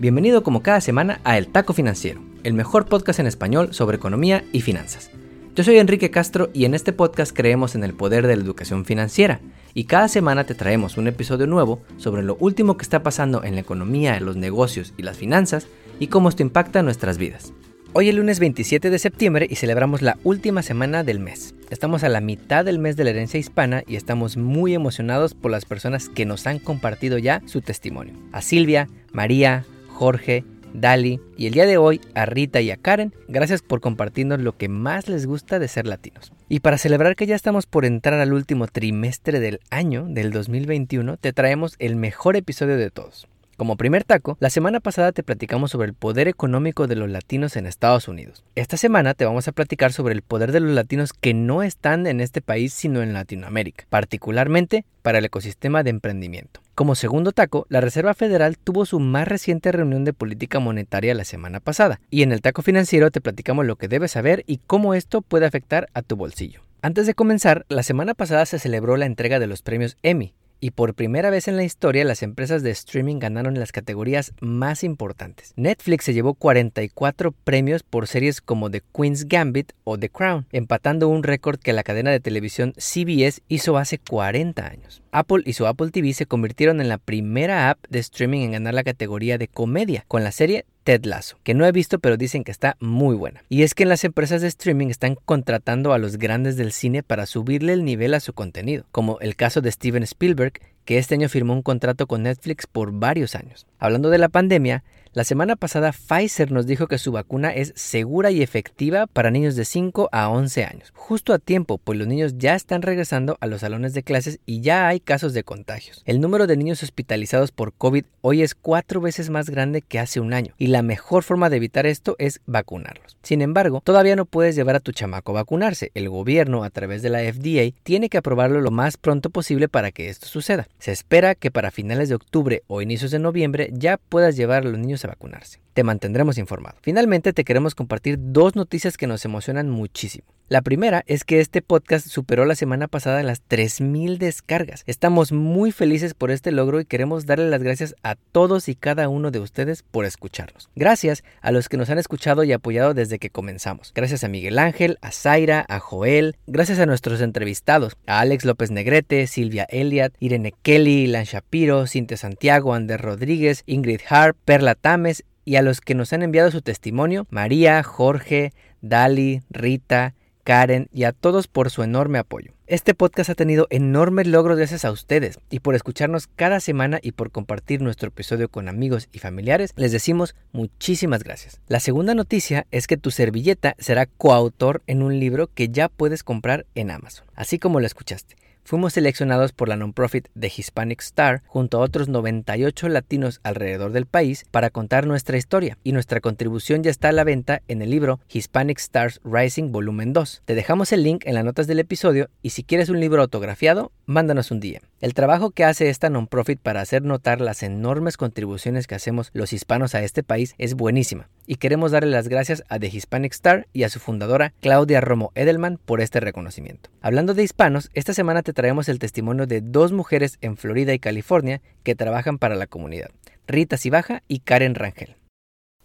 Bienvenido como cada semana a El Taco Financiero, el mejor podcast en español sobre economía y finanzas. Yo soy Enrique Castro y en este podcast creemos en el poder de la educación financiera y cada semana te traemos un episodio nuevo sobre lo último que está pasando en la economía, los negocios y las finanzas y cómo esto impacta nuestras vidas. Hoy es lunes 27 de septiembre y celebramos la última semana del mes. Estamos a la mitad del mes de la herencia hispana y estamos muy emocionados por las personas que nos han compartido ya su testimonio. A Silvia, María, Jorge, Dali y el día de hoy a Rita y a Karen, gracias por compartirnos lo que más les gusta de ser latinos. Y para celebrar que ya estamos por entrar al último trimestre del año del 2021, te traemos el mejor episodio de todos. Como primer taco, la semana pasada te platicamos sobre el poder económico de los latinos en Estados Unidos. Esta semana te vamos a platicar sobre el poder de los latinos que no están en este país sino en Latinoamérica, particularmente para el ecosistema de emprendimiento. Como segundo taco, la Reserva Federal tuvo su más reciente reunión de política monetaria la semana pasada, y en el taco financiero te platicamos lo que debes saber y cómo esto puede afectar a tu bolsillo. Antes de comenzar, la semana pasada se celebró la entrega de los premios Emmy, y por primera vez en la historia las empresas de streaming ganaron las categorías más importantes. Netflix se llevó 44 premios por series como The Queen's Gambit o The Crown, empatando un récord que la cadena de televisión CBS hizo hace 40 años. Apple y su Apple TV se convirtieron en la primera app de streaming en ganar la categoría de comedia con la serie Ted Lasso, que no he visto pero dicen que está muy buena. Y es que las empresas de streaming están contratando a los grandes del cine para subirle el nivel a su contenido, como el caso de Steven Spielberg, que este año firmó un contrato con Netflix por varios años. Hablando de la pandemia, la semana pasada Pfizer nos dijo que su vacuna es segura y efectiva para niños de 5 a 11 años, justo a tiempo, pues los niños ya están regresando a los salones de clases y ya hay casos de contagios. El número de niños hospitalizados por COVID hoy es cuatro veces más grande que hace un año y la mejor forma de evitar esto es vacunarlos. Sin embargo, todavía no puedes llevar a tu chamaco a vacunarse. El gobierno, a través de la FDA, tiene que aprobarlo lo más pronto posible para que esto suceda. Se espera que para finales de octubre o inicios de noviembre ya puedas llevar a los niños a vacunarse. Te mantendremos informado. Finalmente te queremos compartir dos noticias que nos emocionan muchísimo. La primera es que este podcast superó la semana pasada las 3.000 descargas. Estamos muy felices por este logro y queremos darle las gracias a todos y cada uno de ustedes por escucharnos. Gracias a los que nos han escuchado y apoyado desde que comenzamos. Gracias a Miguel Ángel, a Zaira, a Joel, gracias a nuestros entrevistados, a Alex López Negrete, Silvia Elliott, Irene Kelly, Lan Shapiro, Cintia Santiago, Ander Rodríguez, Ingrid Harp, Perla Tames y a los que nos han enviado su testimonio, María, Jorge, Dali, Rita, Karen y a todos por su enorme apoyo. Este podcast ha tenido enormes logros gracias a ustedes y por escucharnos cada semana y por compartir nuestro episodio con amigos y familiares, les decimos muchísimas gracias. La segunda noticia es que tu servilleta será coautor en un libro que ya puedes comprar en Amazon, así como lo escuchaste fuimos seleccionados por la non-profit The Hispanic Star junto a otros 98 latinos alrededor del país para contar nuestra historia y nuestra contribución ya está a la venta en el libro Hispanic Stars Rising Volumen 2. Te dejamos el link en las notas del episodio y si quieres un libro autografiado, mándanos un día. El trabajo que hace esta non-profit para hacer notar las enormes contribuciones que hacemos los hispanos a este país es buenísima y queremos darle las gracias a The Hispanic Star y a su fundadora Claudia Romo Edelman por este reconocimiento. Hablando de hispanos, esta semana te traemos el testimonio de dos mujeres en Florida y California que trabajan para la comunidad, Rita Cibaja y Karen Rangel.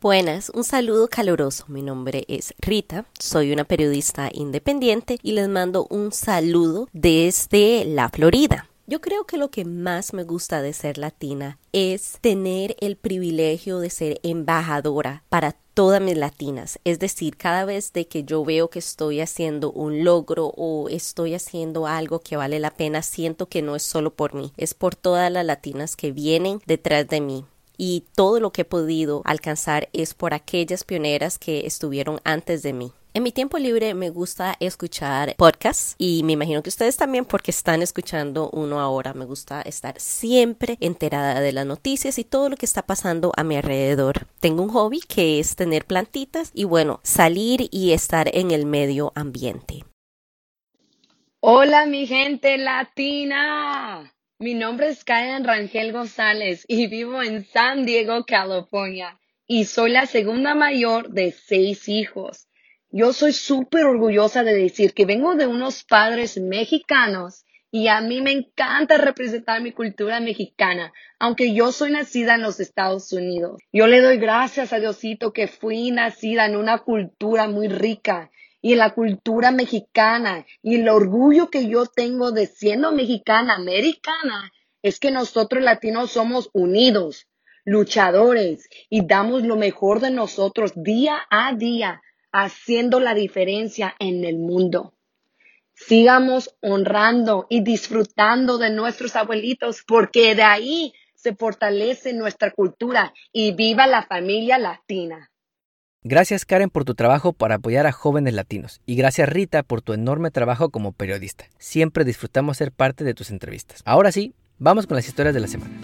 Buenas, un saludo caluroso. Mi nombre es Rita, soy una periodista independiente y les mando un saludo desde la Florida. Yo creo que lo que más me gusta de ser latina es tener el privilegio de ser embajadora para todas mis latinas. Es decir, cada vez de que yo veo que estoy haciendo un logro o estoy haciendo algo que vale la pena, siento que no es solo por mí, es por todas las latinas que vienen detrás de mí y todo lo que he podido alcanzar es por aquellas pioneras que estuvieron antes de mí. En mi tiempo libre me gusta escuchar podcasts y me imagino que ustedes también porque están escuchando uno ahora. Me gusta estar siempre enterada de las noticias y todo lo que está pasando a mi alrededor. Tengo un hobby que es tener plantitas y bueno, salir y estar en el medio ambiente. Hola mi gente latina. Mi nombre es Karen Rangel González y vivo en San Diego, California. Y soy la segunda mayor de seis hijos. Yo soy súper orgullosa de decir que vengo de unos padres mexicanos Y a mí me encanta representar mi cultura mexicana, aunque yo soy nacida en los Estados Unidos. Yo le doy gracias a Diosito que fui nacida en una cultura muy rica y en la cultura mexicana y el orgullo que yo tengo de siendo mexicana, americana, es que nosotros latinos somos unidos, luchadores y damos lo mejor de nosotros día a día, haciendo la diferencia en el mundo. Sigamos honrando y disfrutando de nuestros abuelitos porque de ahí se fortalece nuestra cultura y viva la familia latina. Gracias Karen por tu trabajo para apoyar a jóvenes latinos y gracias Rita por tu enorme trabajo como periodista. Siempre disfrutamos ser parte de tus entrevistas. Ahora sí, vamos con las historias de la semana.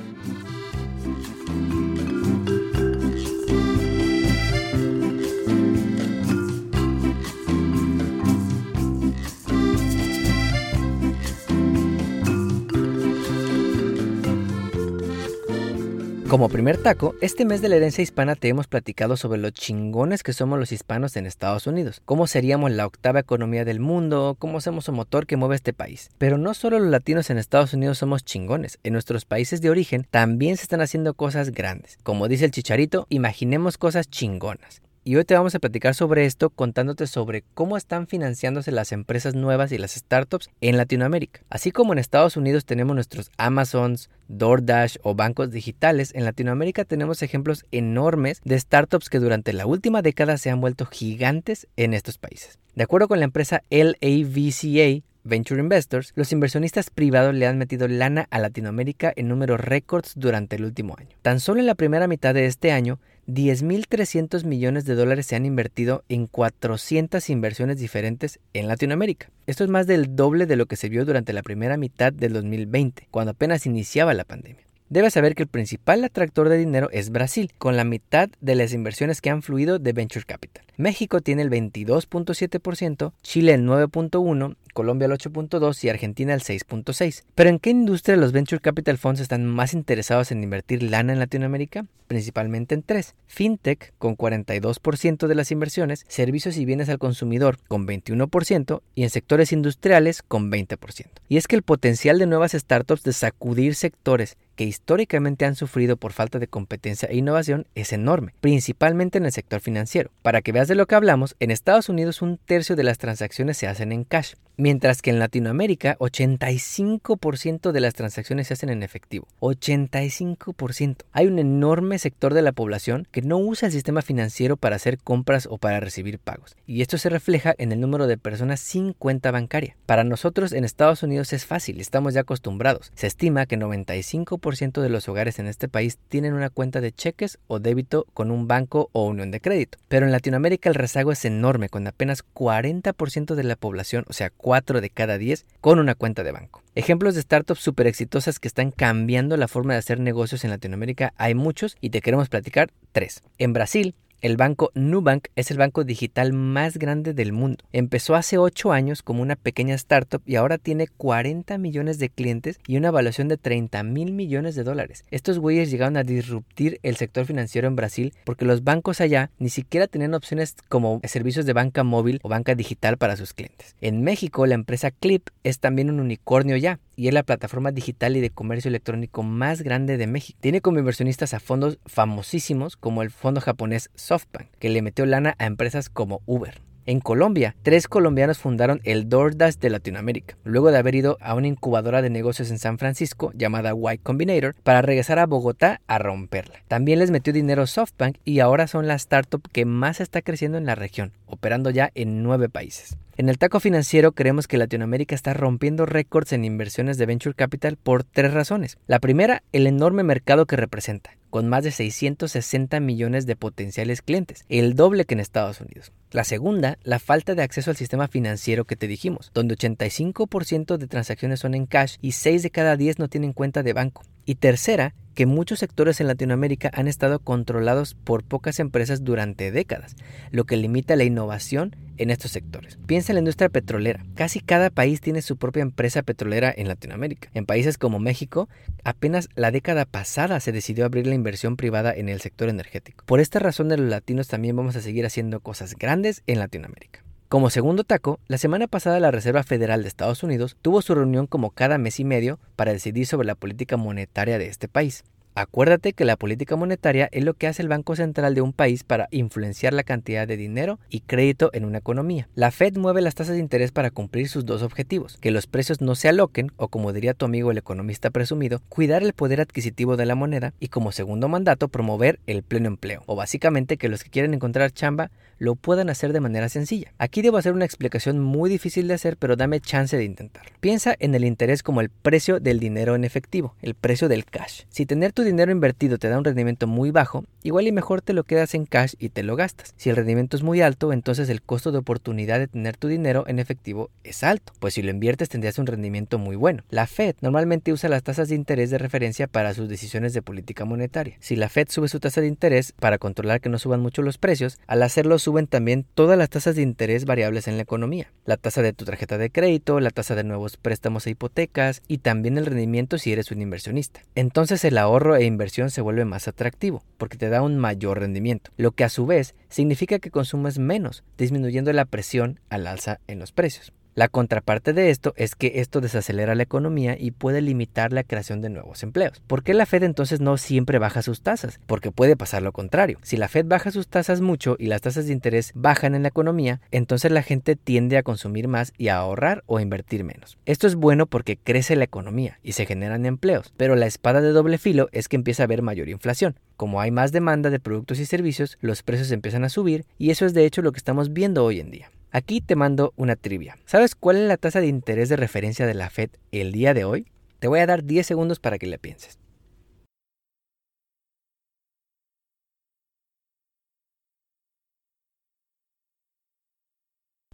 Como primer taco, este mes de la herencia hispana te hemos platicado sobre lo chingones que somos los hispanos en Estados Unidos, cómo seríamos la octava economía del mundo, cómo somos un motor que mueve este país. Pero no solo los latinos en Estados Unidos somos chingones, en nuestros países de origen también se están haciendo cosas grandes. Como dice el chicharito, imaginemos cosas chingonas. Y hoy te vamos a platicar sobre esto contándote sobre cómo están financiándose las empresas nuevas y las startups en Latinoamérica. Así como en Estados Unidos tenemos nuestros Amazons, DoorDash o bancos digitales, en Latinoamérica tenemos ejemplos enormes de startups que durante la última década se han vuelto gigantes en estos países. De acuerdo con la empresa LAVCA, Venture Investors, los inversionistas privados le han metido lana a Latinoamérica en números récords durante el último año. Tan solo en la primera mitad de este año, 10.300 millones de dólares se han invertido en 400 inversiones diferentes en Latinoamérica. Esto es más del doble de lo que se vio durante la primera mitad del 2020, cuando apenas iniciaba la pandemia. Debes saber que el principal atractor de dinero es Brasil, con la mitad de las inversiones que han fluido de Venture Capital. México tiene el 22.7%, Chile el 9.1%, Colombia el 8.2% y Argentina el 6.6%. Pero ¿en qué industria los Venture Capital Funds están más interesados en invertir lana en Latinoamérica? Principalmente en tres. FinTech con 42% de las inversiones, servicios y bienes al consumidor con 21% y en sectores industriales con 20%. Y es que el potencial de nuevas startups de sacudir sectores que históricamente han sufrido por falta de competencia e innovación es enorme, principalmente en el sector financiero. Para que veas de lo que hablamos, en Estados Unidos un tercio de las transacciones se hacen en cash, mientras que en Latinoamérica 85% de las transacciones se hacen en efectivo. 85%. Hay un enorme sector de la población que no usa el sistema financiero para hacer compras o para recibir pagos, y esto se refleja en el número de personas sin cuenta bancaria. Para nosotros en Estados Unidos es fácil, estamos ya acostumbrados. Se estima que 95% de los hogares en este país tienen una cuenta de cheques o débito con un banco o unión de crédito, pero en Latinoamérica el rezago es enorme, con apenas 40% de la población, o sea, 4 de cada 10 con una cuenta de banco. Ejemplos de startups súper exitosas que están cambiando la forma de hacer negocios en Latinoamérica hay muchos y te queremos platicar tres. En Brasil, el banco Nubank es el banco digital más grande del mundo. Empezó hace 8 años como una pequeña startup y ahora tiene 40 millones de clientes y una evaluación de 30 mil millones de dólares. Estos güeyes llegaron a disruptir el sector financiero en Brasil porque los bancos allá ni siquiera tenían opciones como servicios de banca móvil o banca digital para sus clientes. En México, la empresa Clip es también un unicornio ya y es la plataforma digital y de comercio electrónico más grande de México. Tiene como inversionistas a fondos famosísimos como el fondo japonés SoftBank, que le metió lana a empresas como Uber. En Colombia, tres colombianos fundaron el DoorDash de Latinoamérica, luego de haber ido a una incubadora de negocios en San Francisco llamada White Combinator para regresar a Bogotá a romperla. También les metió dinero SoftBank y ahora son la startup que más está creciendo en la región, operando ya en nueve países. En el taco financiero creemos que Latinoamérica está rompiendo récords en inversiones de venture capital por tres razones. La primera, el enorme mercado que representa, con más de 660 millones de potenciales clientes, el doble que en Estados Unidos. La segunda, la falta de acceso al sistema financiero que te dijimos, donde 85% de transacciones son en cash y 6 de cada 10 no tienen cuenta de banco. Y tercera, que muchos sectores en Latinoamérica han estado controlados por pocas empresas durante décadas, lo que limita la innovación en estos sectores. Piensa en la industria petrolera. Casi cada país tiene su propia empresa petrolera en Latinoamérica. En países como México, apenas la década pasada se decidió abrir la inversión privada en el sector energético. Por esta razón, los latinos también vamos a seguir haciendo cosas grandes en Latinoamérica. Como segundo taco, la semana pasada la Reserva Federal de Estados Unidos tuvo su reunión como cada mes y medio para decidir sobre la política monetaria de este país. Acuérdate que la política monetaria es lo que hace el Banco Central de un país para influenciar la cantidad de dinero y crédito en una economía. La Fed mueve las tasas de interés para cumplir sus dos objetivos, que los precios no se aloquen o como diría tu amigo el economista presumido, cuidar el poder adquisitivo de la moneda y como segundo mandato promover el pleno empleo, o básicamente que los que quieren encontrar chamba lo puedan hacer de manera sencilla. Aquí debo hacer una explicación muy difícil de hacer, pero dame chance de intentarlo. Piensa en el interés como el precio del dinero en efectivo, el precio del cash. Si tener tu dinero invertido te da un rendimiento muy bajo, igual y mejor te lo quedas en cash y te lo gastas. Si el rendimiento es muy alto, entonces el costo de oportunidad de tener tu dinero en efectivo es alto, pues si lo inviertes tendrías un rendimiento muy bueno. La Fed normalmente usa las tasas de interés de referencia para sus decisiones de política monetaria. Si la Fed sube su tasa de interés para controlar que no suban mucho los precios, al hacerlo suben también todas las tasas de interés variables en la economía. La tasa de tu tarjeta de crédito, la tasa de nuevos préstamos e hipotecas y también el rendimiento si eres un inversionista. Entonces el ahorro e inversión se vuelve más atractivo porque te da un mayor rendimiento, lo que a su vez significa que consumes menos, disminuyendo la presión al alza en los precios. La contraparte de esto es que esto desacelera la economía y puede limitar la creación de nuevos empleos. ¿Por qué la Fed entonces no siempre baja sus tasas? Porque puede pasar lo contrario. Si la Fed baja sus tasas mucho y las tasas de interés bajan en la economía, entonces la gente tiende a consumir más y a ahorrar o invertir menos. Esto es bueno porque crece la economía y se generan empleos, pero la espada de doble filo es que empieza a haber mayor inflación. Como hay más demanda de productos y servicios, los precios empiezan a subir y eso es de hecho lo que estamos viendo hoy en día. Aquí te mando una trivia. ¿Sabes cuál es la tasa de interés de referencia de la Fed el día de hoy? Te voy a dar 10 segundos para que le pienses.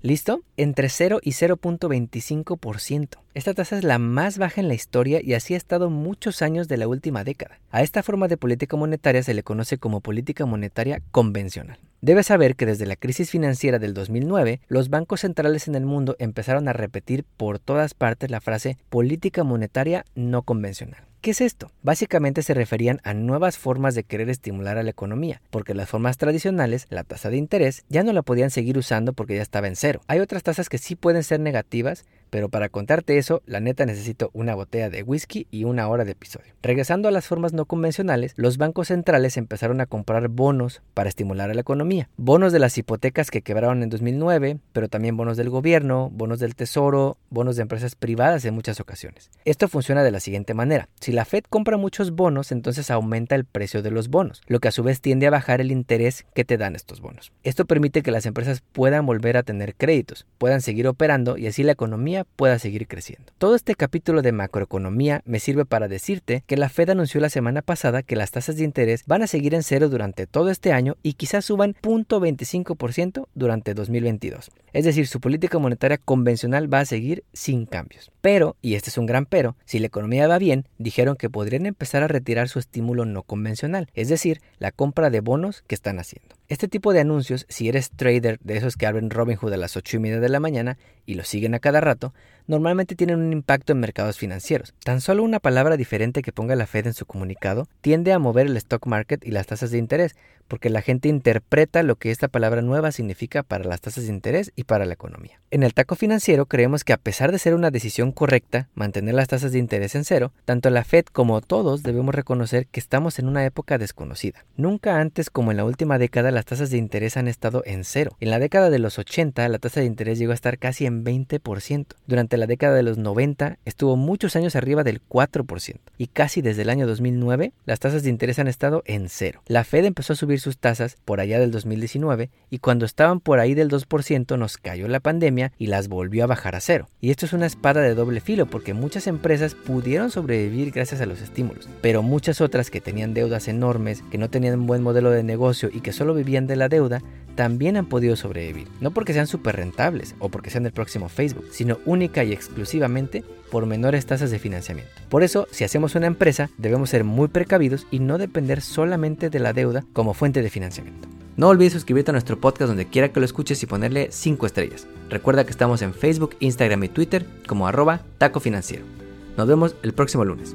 ¿Listo? Entre 0 y 0.25%. Esta tasa es la más baja en la historia y así ha estado muchos años de la última década. A esta forma de política monetaria se le conoce como política monetaria convencional. Debes saber que desde la crisis financiera del 2009, los bancos centrales en el mundo empezaron a repetir por todas partes la frase política monetaria no convencional. ¿Qué es esto? Básicamente se referían a nuevas formas de querer estimular a la economía, porque las formas tradicionales, la tasa de interés, ya no la podían seguir usando porque ya estaba en cero. Hay otras tasas que sí pueden ser negativas, pero para contarte eso, la neta necesito una botella de whisky y una hora de episodio. Regresando a las formas no convencionales, los bancos centrales empezaron a comprar bonos para estimular a la economía. Bonos de las hipotecas que quebraron en 2009, pero también bonos del gobierno, bonos del tesoro, bonos de empresas privadas en muchas ocasiones. Esto funciona de la siguiente manera. Si la Fed compra muchos bonos, entonces aumenta el precio de los bonos, lo que a su vez tiende a bajar el interés que te dan estos bonos. Esto permite que las empresas puedan volver a tener créditos, puedan seguir operando y así la economía pueda seguir creciendo. Todo este capítulo de macroeconomía me sirve para decirte que la Fed anunció la semana pasada que las tasas de interés van a seguir en cero durante todo este año y quizás suban 0.25% durante 2022. Es decir, su política monetaria convencional va a seguir sin cambios. Pero, y este es un gran pero, si la economía va bien, dijeron que podrían empezar a retirar su estímulo no convencional, es decir, la compra de bonos que están haciendo. Este tipo de anuncios, si eres trader de esos que abren Robinhood a las 8 y media de la mañana y lo siguen a cada rato, normalmente tienen un impacto en mercados financieros. Tan solo una palabra diferente que ponga la Fed en su comunicado tiende a mover el stock market y las tasas de interés, porque la gente interpreta lo que esta palabra nueva significa para las tasas de interés y para la economía. En el taco financiero creemos que a pesar de ser una decisión correcta mantener las tasas de interés en cero, tanto la Fed como todos debemos reconocer que estamos en una época desconocida. Nunca antes como en la última década las tasas de interés han estado en cero. En la década de los 80 la tasa de interés llegó a estar casi en 20%. Durante la década de los 90 estuvo muchos años arriba del 4% y casi desde el año 2009 las tasas de interés han estado en cero. La Fed empezó a subir sus tasas por allá del 2019 y cuando estaban por ahí del 2% nos cayó la pandemia y las volvió a bajar a cero. Y esto es una espada de doble filo porque muchas empresas pudieron sobrevivir gracias a los estímulos, pero muchas otras que tenían deudas enormes, que no tenían un buen modelo de negocio y que solo vivían de la deuda, también han podido sobrevivir. No porque sean súper rentables o porque sean el próximo Facebook, sino única y exclusivamente por menores tasas de financiamiento. Por eso, si hacemos una empresa, debemos ser muy precavidos y no depender solamente de la deuda como fuente de financiamiento. No olvides suscribirte a nuestro podcast donde quiera que lo escuches y ponerle 5 estrellas. Recuerda que estamos en Facebook, Instagram y Twitter como arroba taco financiero. Nos vemos el próximo lunes.